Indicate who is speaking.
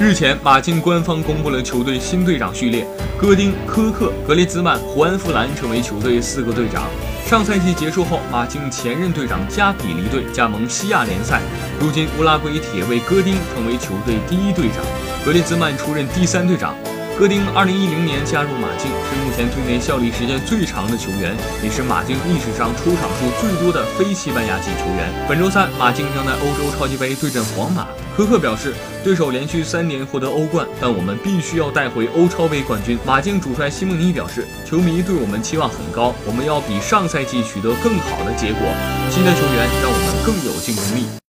Speaker 1: 日前，马竞官方公布了球队新队长序列，戈丁、科克、格列兹曼、胡安·弗兰成为球队四个队长。上赛季结束后，马竞前任队长加比离队，加盟西亚联赛。如今，乌拉圭铁卫戈丁成为球队第一队长，格列兹曼出任第三队长。戈丁2010年加入马竞，是目前队内效力时间最长的球员，也是马竞历史上出场数最多的非西班牙籍球员。本周三，马竞将在欧洲超级杯对阵皇马。科克表示，对手连续三年获得欧冠，但我们必须要带回欧超杯冠军。马竞主帅西蒙尼表示，球迷对我们期望很高，我们要比上赛季取得更好的结果。新的球员让我们更有竞争力。